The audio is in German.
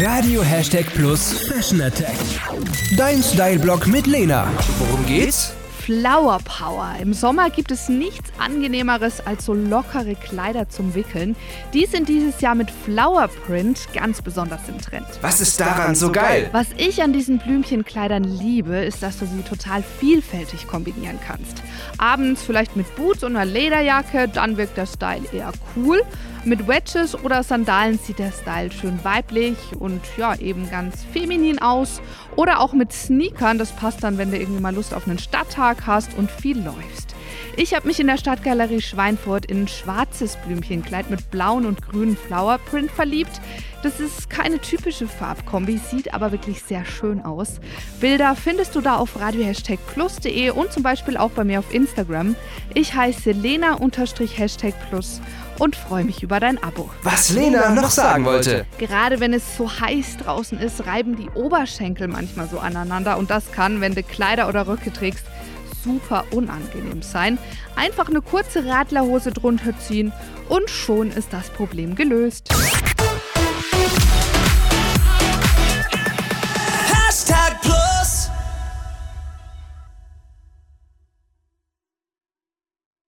Radio Hashtag Plus Fashion Attack. Dein Style-Blog mit Lena. Worum geht's? Flower Power. Im Sommer gibt es nichts angenehmeres als so lockere Kleider zum Wickeln. Die sind dieses Jahr mit Flower Print ganz besonders im Trend. Was ist daran so geil? Was ich an diesen Blümchenkleidern liebe, ist, dass du sie total vielfältig kombinieren kannst. Abends vielleicht mit Boots und einer Lederjacke, dann wirkt der Style eher cool. Mit Wedges oder Sandalen sieht der Style schön weiblich und ja, eben ganz feminin aus. Oder auch mit Sneakern, das passt dann, wenn du irgendwie mal Lust auf einen Stadttag hast und viel läufst. Ich habe mich in der Stadtgalerie Schweinfurt in ein schwarzes Blümchenkleid mit blauen und grünen Flowerprint verliebt. Das ist keine typische Farbkombi, sieht aber wirklich sehr schön aus. Bilder findest du da auf radio-plus.de und zum Beispiel auch bei mir auf Instagram. Ich heiße Lena-Plus und freue mich über dein Abo. Was Lena noch sagen wollte. Gerade wenn es so heiß draußen ist, reiben die Oberschenkel manchmal so aneinander und das kann, wenn du Kleider oder Röcke trägst, super unangenehm sein. Einfach eine kurze Radlerhose drunter ziehen und schon ist das Problem gelöst.